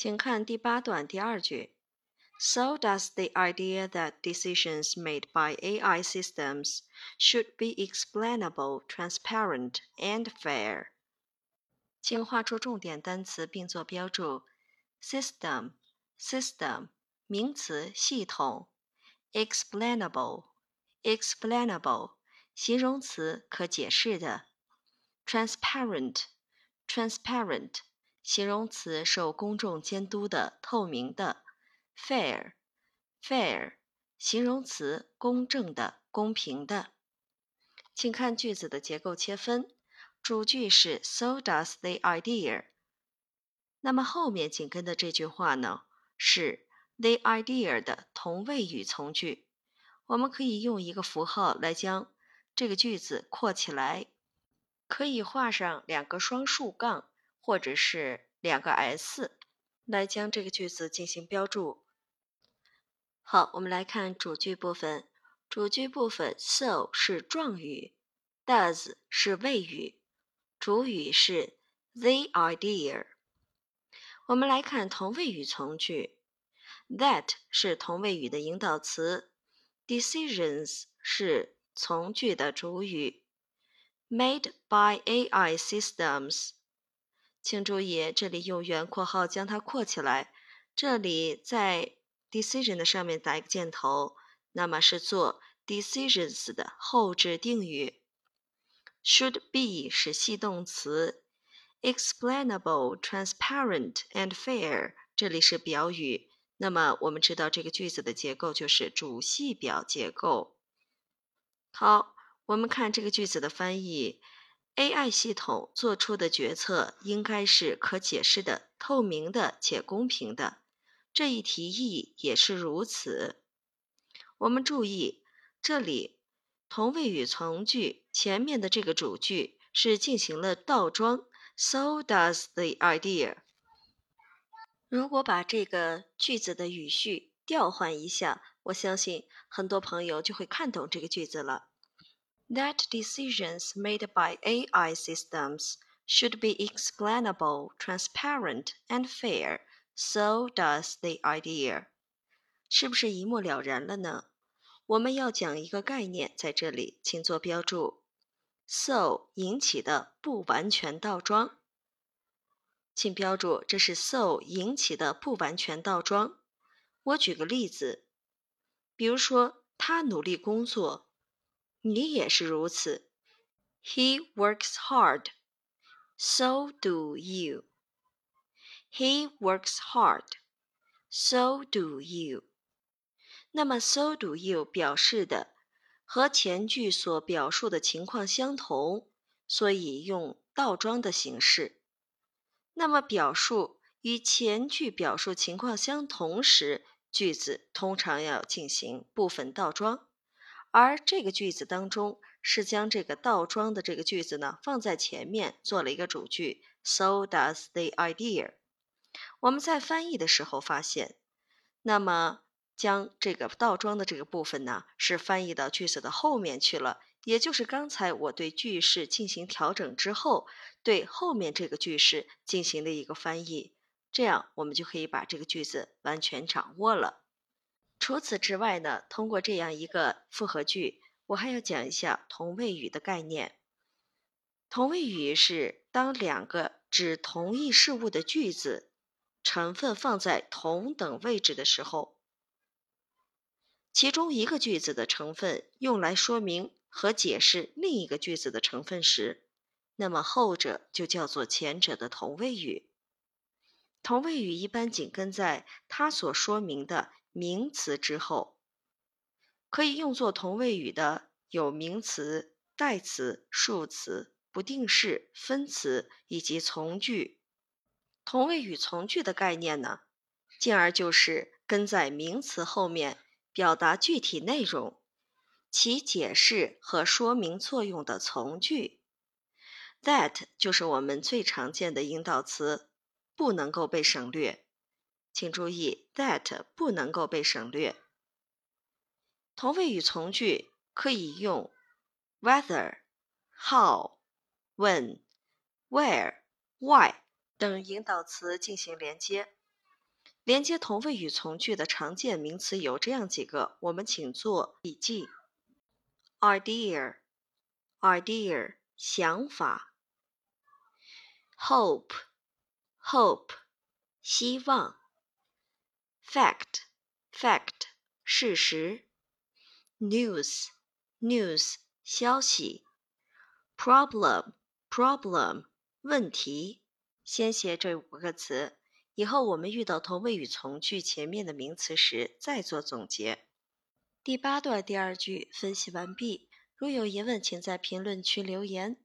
请看第八段第二句。So does the idea that decisions made by AI systems should be explainable, transparent, and fair. 请画出重点单词并做标注。System, system，名词，系统。Explainable, explainable，形容词，可解释的。Transparent, transparent， 形容词，受公众监督的，透明的。Fair，fair，形容词，公正的，公平的。请看句子的结构切分，主句是 So does the idea。那么后面紧跟的这句话呢，是 the idea 的同位语从句。我们可以用一个符号来将这个句子括起来，可以画上两个双竖杠，或者是两个 s，来将这个句子进行标注。好，我们来看主句部分。主句部分，so 是状语，does 是谓语，主语是 the idea。我们来看同位语从句，that 是同位语的引导词，decisions 是从句的主语，made by AI systems。请注意，这里用圆括号将它括起来，这里在。decision 的上面打一个箭头，那么是做 decisions 的后置定语。should be 是系动词，explainable、transparent and fair 这里是表语。那么我们知道这个句子的结构就是主系表结构。好，我们看这个句子的翻译：AI 系统做出的决策应该是可解释的、透明的且公平的。这一提议也是如此。我们注意，这里同位语从句前面的这个主句是进行了倒装，So does the idea。如果把这个句子的语序调换一下，我相信很多朋友就会看懂这个句子了。That decisions made by AI systems should be explainable, transparent, and fair. So does the idea，是不是一目了然了呢？我们要讲一个概念，在这里请做标注。So 引起的不完全倒装，请标注这是 So 引起的不完全倒装。我举个例子，比如说他努力工作，你也是如此。He works hard. So do you. He works hard, so do you. 那么，so do you 表示的和前句所表述的情况相同，所以用倒装的形式。那么，表述与前句表述情况相同时，句子通常要进行部分倒装。而这个句子当中是将这个倒装的这个句子呢放在前面，做了一个主句。So does the idea. 我们在翻译的时候发现，那么将这个倒装的这个部分呢，是翻译到句子的后面去了，也就是刚才我对句式进行调整之后，对后面这个句式进行的一个翻译，这样我们就可以把这个句子完全掌握了。除此之外呢，通过这样一个复合句，我还要讲一下同位语的概念。同位语是当两个指同一事物的句子。成分放在同等位置的时候，其中一个句子的成分用来说明和解释另一个句子的成分时，那么后者就叫做前者的同位语。同位语一般紧跟在它所说明的名词之后。可以用作同位语的有名词、代词、数词、不定式、分词以及从句。同位语从句的概念呢，进而就是跟在名词后面表达具体内容、起解释和说明作用的从句。That 就是我们最常见的引导词，不能够被省略。请注意，that 不能够被省略。同位语从句可以用 whether、how、when、where、why。等引导词进行连接。连接同位语从句的常见名词有这样几个，我们请做笔记：idea，idea，想法；hope，hope，希望；fact，fact，事实；news，news，消息；problem，problem，问题。先写这五个词。以后我们遇到同位语从句前面的名词时，再做总结。第八段第二句分析完毕。如有疑问，请在评论区留言。